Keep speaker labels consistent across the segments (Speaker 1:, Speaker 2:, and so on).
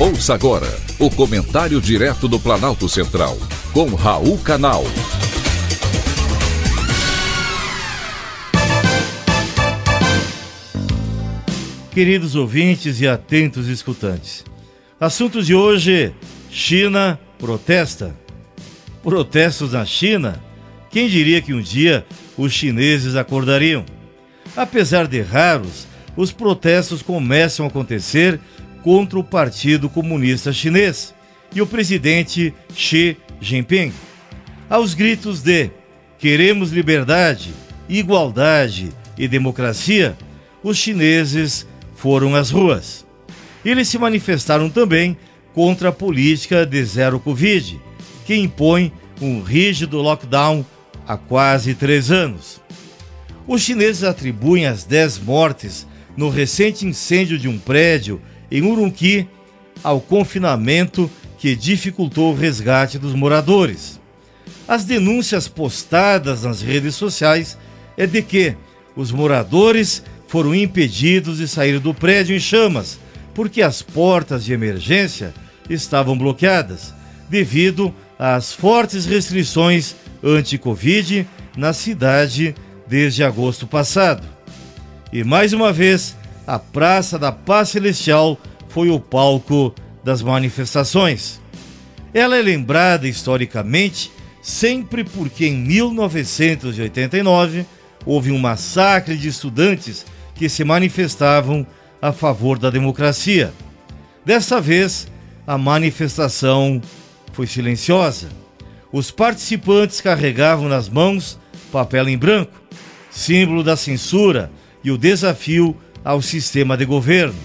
Speaker 1: Ouça agora o comentário direto do Planalto Central, com Raul Canal.
Speaker 2: Queridos ouvintes e atentos escutantes, assuntos de hoje: China protesta. Protestos na China? Quem diria que um dia os chineses acordariam? Apesar de raros, os protestos começam a acontecer contra o Partido Comunista Chinês e o presidente Xi Jinping. Aos gritos de queremos liberdade, igualdade e democracia, os chineses foram às ruas. Eles se manifestaram também contra a política de zero Covid, que impõe um rígido lockdown há quase três anos. Os chineses atribuem as dez mortes no recente incêndio de um prédio em Urumqi ao confinamento que dificultou o resgate dos moradores. As denúncias postadas nas redes sociais é de que os moradores foram impedidos de sair do prédio em chamas, porque as portas de emergência estavam bloqueadas, devido às fortes restrições anti-Covid na cidade desde agosto passado. E mais uma vez, a Praça da Paz Celestial foi o palco das manifestações. Ela é lembrada historicamente sempre porque em 1989 houve um massacre de estudantes que se manifestavam a favor da democracia. Dessa vez, a manifestação foi silenciosa. Os participantes carregavam nas mãos papel em branco, símbolo da censura e o desafio ao sistema de governo.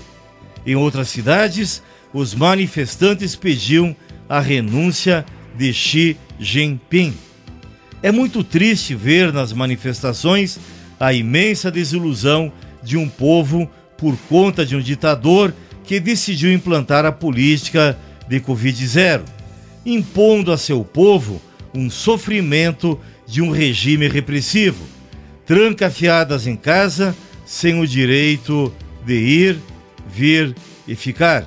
Speaker 2: Em outras cidades, os manifestantes pediam a renúncia de Xi Jinping. É muito triste ver nas manifestações a imensa desilusão de um povo por conta de um ditador que decidiu implantar a política de Covid-0, impondo a seu povo um sofrimento de um regime repressivo, trancafiadas em casa sem o direito de ir, vir e ficar.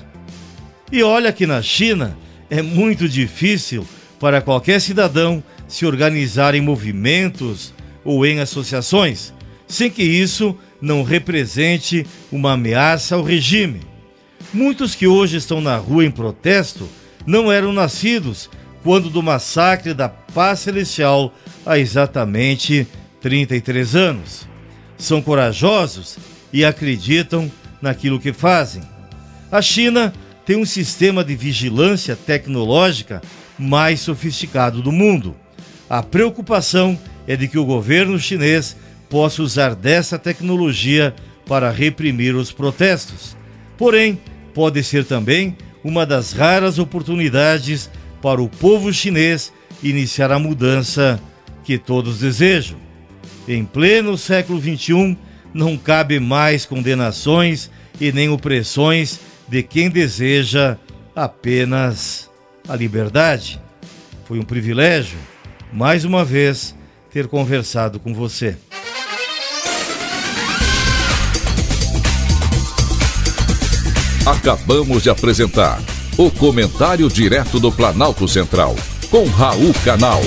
Speaker 2: E olha que na China é muito difícil para qualquer cidadão se organizar em movimentos ou em associações, sem que isso não represente uma ameaça ao regime. Muitos que hoje estão na rua em protesto não eram nascidos quando do massacre da Paz Celestial há exatamente 33 anos são corajosos e acreditam naquilo que fazem. A China tem um sistema de vigilância tecnológica mais sofisticado do mundo. A preocupação é de que o governo chinês possa usar dessa tecnologia para reprimir os protestos. Porém, pode ser também uma das raras oportunidades para o povo chinês iniciar a mudança que todos desejam. Em pleno século XXI, não cabe mais condenações e nem opressões de quem deseja apenas a liberdade. Foi um privilégio, mais uma vez, ter conversado com você.
Speaker 1: Acabamos de apresentar o Comentário Direto do Planalto Central, com Raul Canal.